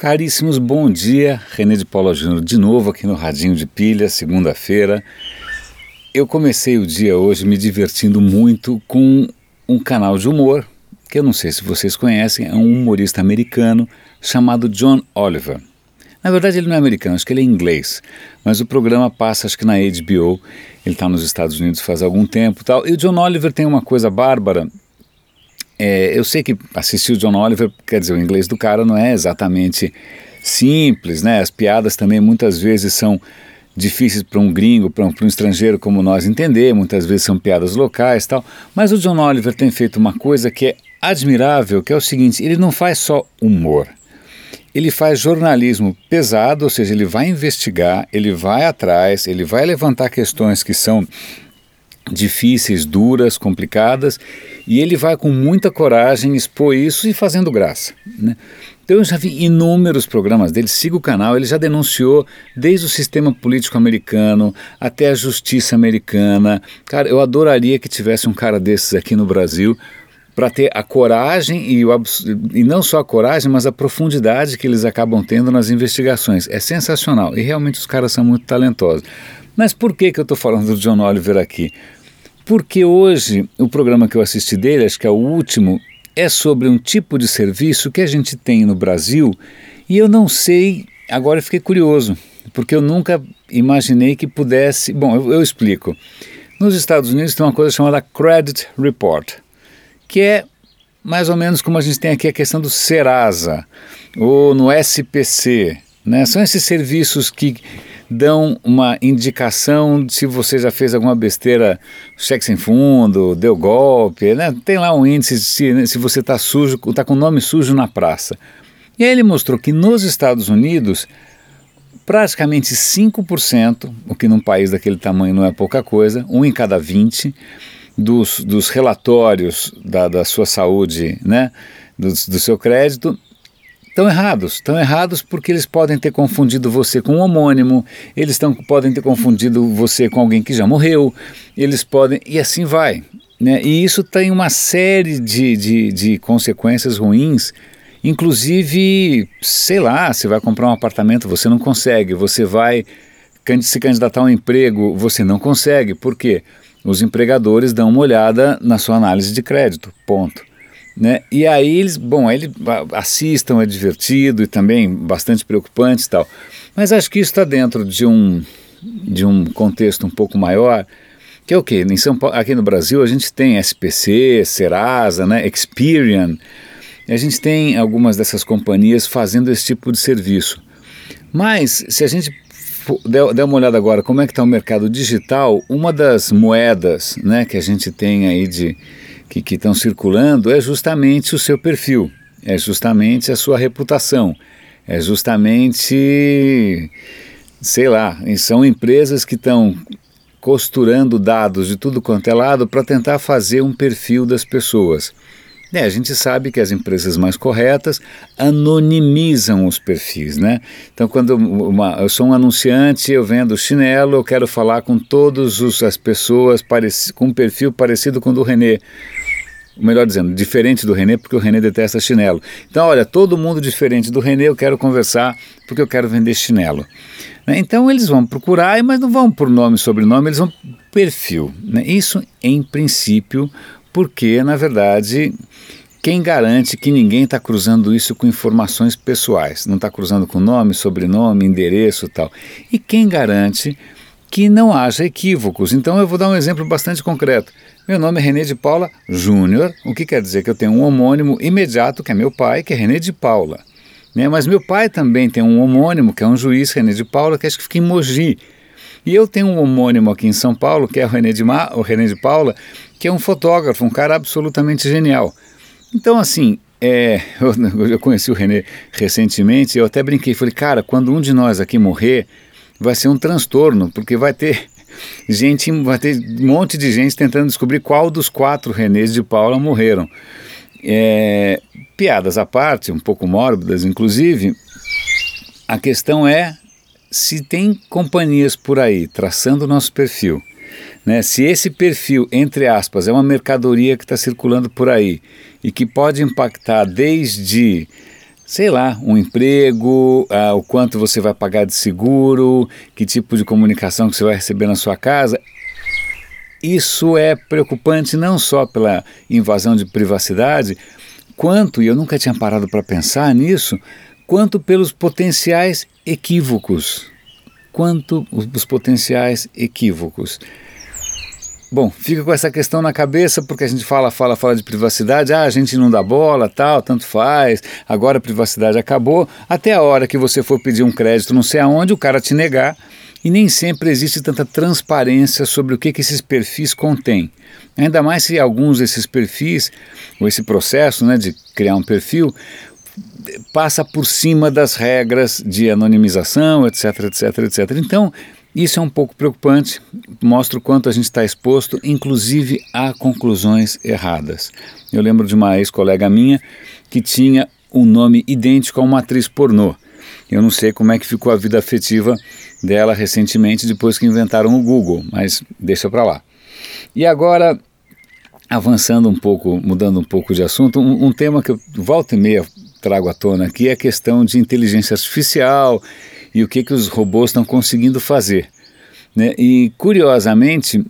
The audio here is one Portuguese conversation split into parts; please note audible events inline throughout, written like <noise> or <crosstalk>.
Caríssimos, bom dia. René de Paula Júnior de novo aqui no Radinho de Pilha, segunda-feira. Eu comecei o dia hoje me divertindo muito com um canal de humor, que eu não sei se vocês conhecem, é um humorista americano chamado John Oliver. Na verdade, ele não é americano, acho que ele é inglês. Mas o programa passa, acho que na HBO. Ele está nos Estados Unidos faz algum tempo tal. E o John Oliver tem uma coisa bárbara. É, eu sei que assistir o John Oliver, quer dizer, o inglês do cara não é exatamente simples, né? As piadas também muitas vezes são difíceis para um gringo, para um, um, estrangeiro como nós entender, muitas vezes são piadas locais tal. Mas o John Oliver tem feito uma coisa que é admirável, que é o seguinte: ele não faz só humor ele faz jornalismo pesado, ou seja, ele vai investigar, ele vai atrás, ele vai levantar questões que são difíceis, duras, complicadas, e ele vai com muita coragem expor isso e fazendo graça. Né? Então eu já vi inúmeros programas dele, siga o canal, ele já denunciou desde o sistema político americano até a justiça americana. Cara, eu adoraria que tivesse um cara desses aqui no Brasil, para ter a coragem e, o, e não só a coragem, mas a profundidade que eles acabam tendo nas investigações. É sensacional e realmente os caras são muito talentosos. Mas por que, que eu estou falando do John Oliver aqui? Porque hoje o programa que eu assisti dele, acho que é o último, é sobre um tipo de serviço que a gente tem no Brasil e eu não sei, agora eu fiquei curioso, porque eu nunca imaginei que pudesse. Bom, eu, eu explico. Nos Estados Unidos tem uma coisa chamada Credit Report que é mais ou menos como a gente tem aqui a questão do Serasa ou no SPC. Né? São esses serviços que dão uma indicação se você já fez alguma besteira, cheque sem fundo, deu golpe, né? tem lá um índice se, né, se você está sujo, está com o nome sujo na praça. E aí ele mostrou que nos Estados Unidos, praticamente 5%, o que num país daquele tamanho não é pouca coisa, um em cada 20, dos, dos relatórios da, da sua saúde, né, do, do seu crédito, estão errados. Estão errados porque eles podem ter confundido você com um homônimo, eles tão, podem ter confundido você com alguém que já morreu, eles podem. e assim vai. Né? E isso tem uma série de, de, de consequências ruins. Inclusive, sei lá, você vai comprar um apartamento, você não consegue, você vai se candidatar a um emprego, você não consegue. Por quê? Os empregadores dão uma olhada na sua análise de crédito, ponto. Né? E aí eles, bom, eles assistam, é divertido e também bastante preocupante e tal. Mas acho que isso está dentro de um, de um contexto um pouco maior, que é o quê? Em São Paulo, aqui no Brasil a gente tem SPC, Serasa, né, Experian, a gente tem algumas dessas companhias fazendo esse tipo de serviço. Mas se a gente der, uma olhada agora como é que está o mercado digital, uma das moedas né, que a gente tem aí de que estão circulando é justamente o seu perfil, é justamente a sua reputação, é justamente, sei lá, são empresas que estão costurando dados de tudo quanto é lado para tentar fazer um perfil das pessoas. É, a gente sabe que as empresas mais corretas anonimizam os perfis, né? Então, quando uma, eu sou um anunciante, eu vendo chinelo, eu quero falar com todas as pessoas pareci, com um perfil parecido com o do Renê. Melhor dizendo, diferente do Renê, porque o Renê detesta chinelo. Então, olha, todo mundo diferente do Renê, eu quero conversar porque eu quero vender chinelo. Né? Então, eles vão procurar, mas não vão por nome e sobrenome, eles vão perfil. Né? Isso, em princípio, porque, na verdade, quem garante que ninguém está cruzando isso com informações pessoais? Não está cruzando com nome, sobrenome, endereço tal. E quem garante que não haja equívocos? Então eu vou dar um exemplo bastante concreto. Meu nome é René de Paula Júnior, o que quer dizer que eu tenho um homônimo imediato, que é meu pai, que é René de Paula. Né? Mas meu pai também tem um homônimo, que é um juiz, René de Paula, que acho que fica em Mogi. E eu tenho um homônimo aqui em São Paulo, que é o René de, Ma, o René de Paula, que é um fotógrafo, um cara absolutamente genial. Então, assim, é, <laughs> eu, eu, conheci o René recentemente, eu até brinquei, falei, cara, quando um de nós aqui morrer, vai ser um transtorno, porque vai ter <laughs> gente, vai ter um monte de gente tentando descobrir qual dos quatro Renês de Paula morreram. É, piadas à parte, um pouco mórbidas, inclusive, a questão é se tem companhias por aí traçando o nosso perfil, né, se esse perfil, entre aspas, é uma mercadoria que está circulando por aí e que pode impactar desde sei lá, um emprego, ah, o quanto você vai pagar de seguro, que tipo de comunicação que você vai receber na sua casa. Isso é preocupante não só pela invasão de privacidade, quanto, e eu nunca tinha parado para pensar nisso, quanto pelos potenciais equívocos. Quanto os potenciais equívocos. Bom, fica com essa questão na cabeça porque a gente fala, fala, fala de privacidade, ah, a gente não dá bola, tal, tanto faz, agora a privacidade acabou, até a hora que você for pedir um crédito não sei aonde, o cara te negar, e nem sempre existe tanta transparência sobre o que, que esses perfis contêm. Ainda mais se alguns desses perfis, ou esse processo né, de criar um perfil, passa por cima das regras de anonimização, etc, etc, etc. Então, isso é um pouco preocupante, mostra o quanto a gente está exposto, inclusive a conclusões erradas. Eu lembro de uma ex-colega minha que tinha um nome idêntico a uma atriz pornô. Eu não sei como é que ficou a vida afetiva dela recentemente depois que inventaram o Google, mas deixa para lá. E agora, avançando um pouco, mudando um pouco de assunto, um, um tema que eu volta e meia trago à tona aqui é a questão de inteligência artificial e o que, que os robôs estão conseguindo fazer. Né? E, curiosamente,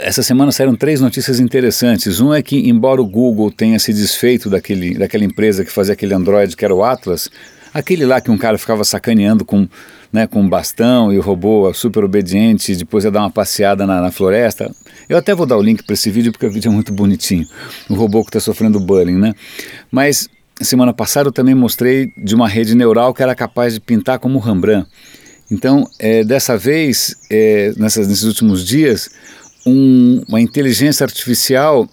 essa semana saíram três notícias interessantes. Um é que, embora o Google tenha se desfeito daquele, daquela empresa que fazia aquele Android que era o Atlas, aquele lá que um cara ficava sacaneando com, né, com um bastão e o robô super obediente, depois ia dar uma passeada na, na floresta. Eu até vou dar o link para esse vídeo porque o vídeo é muito bonitinho. O robô que está sofrendo bullying, né? Mas semana passada eu também mostrei de uma rede neural que era capaz de pintar como Rembrandt. Então, é, dessa vez, é, nessas, nesses últimos dias, um, uma inteligência artificial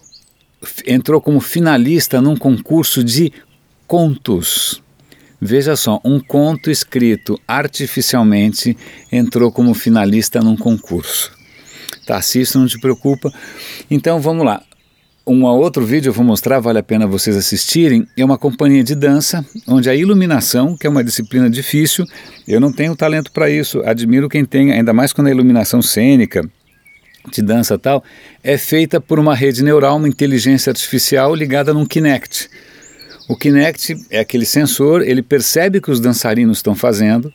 entrou como finalista num concurso de contos. Veja só, um conto escrito artificialmente entrou como finalista num concurso. Tá, se isso não te preocupa, então vamos lá. Um outro vídeo eu vou mostrar, vale a pena vocês assistirem. É uma companhia de dança, onde a iluminação, que é uma disciplina difícil, eu não tenho talento para isso, admiro quem tem, ainda mais quando a iluminação cênica, de dança tal, é feita por uma rede neural, uma inteligência artificial ligada num Kinect. O Kinect é aquele sensor, ele percebe que os dançarinos estão fazendo,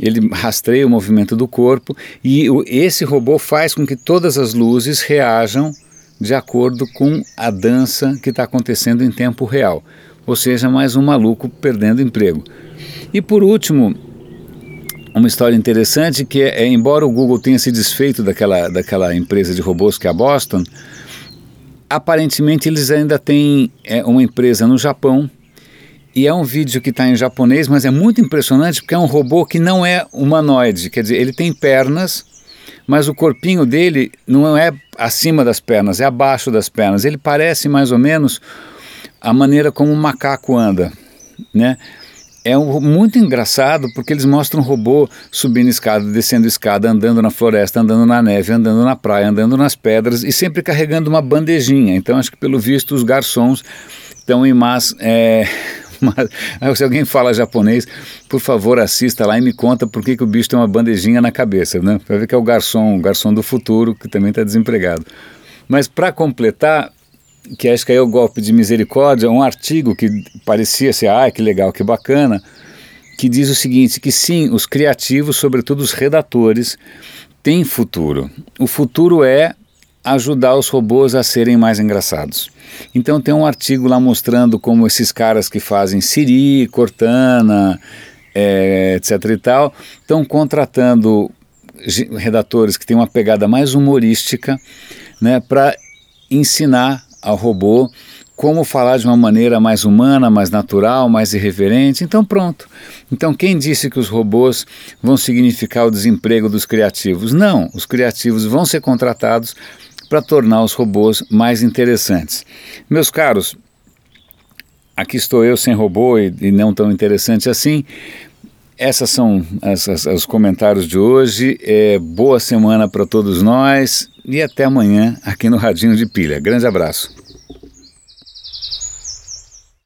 ele rastreia o movimento do corpo e esse robô faz com que todas as luzes reajam de acordo com a dança que está acontecendo em tempo real. Ou seja, mais um maluco perdendo emprego. E por último, uma história interessante que é, é, embora o Google tenha se desfeito daquela, daquela empresa de robôs que é a Boston, aparentemente eles ainda têm é, uma empresa no Japão e é um vídeo que está em japonês, mas é muito impressionante porque é um robô que não é humanoide, quer dizer, ele tem pernas, mas o corpinho dele não é acima das pernas, é abaixo das pernas. Ele parece mais ou menos a maneira como um macaco anda, né? É um, muito engraçado porque eles mostram um robô subindo escada, descendo escada, andando na floresta, andando na neve, andando na praia, andando nas pedras e sempre carregando uma bandejinha. Então acho que pelo visto os garçons estão em más é, mas se alguém fala japonês, por favor assista lá e me conta por que, que o bicho tem uma bandejinha na cabeça, né? Ver que é o garçom, o garçom do futuro, que também está desempregado. Mas para completar, que acho que aí é o golpe de misericórdia, um artigo que parecia ser, ah, que legal, que bacana, que diz o seguinte, que sim, os criativos, sobretudo os redatores, têm futuro. O futuro é ajudar os robôs a serem mais engraçados. Então tem um artigo lá mostrando como esses caras que fazem Siri, Cortana, é, etc e tal, estão contratando redatores que têm uma pegada mais humorística, né, para ensinar ao robô como falar de uma maneira mais humana, mais natural, mais irreverente. Então, pronto. Então, quem disse que os robôs vão significar o desemprego dos criativos? Não, os criativos vão ser contratados para tornar os robôs mais interessantes. Meus caros, aqui estou eu sem robô e, e não tão interessante assim. Essas são as, as, os comentários de hoje. É, boa semana para todos nós e até amanhã aqui no Radinho de Pilha. Grande abraço.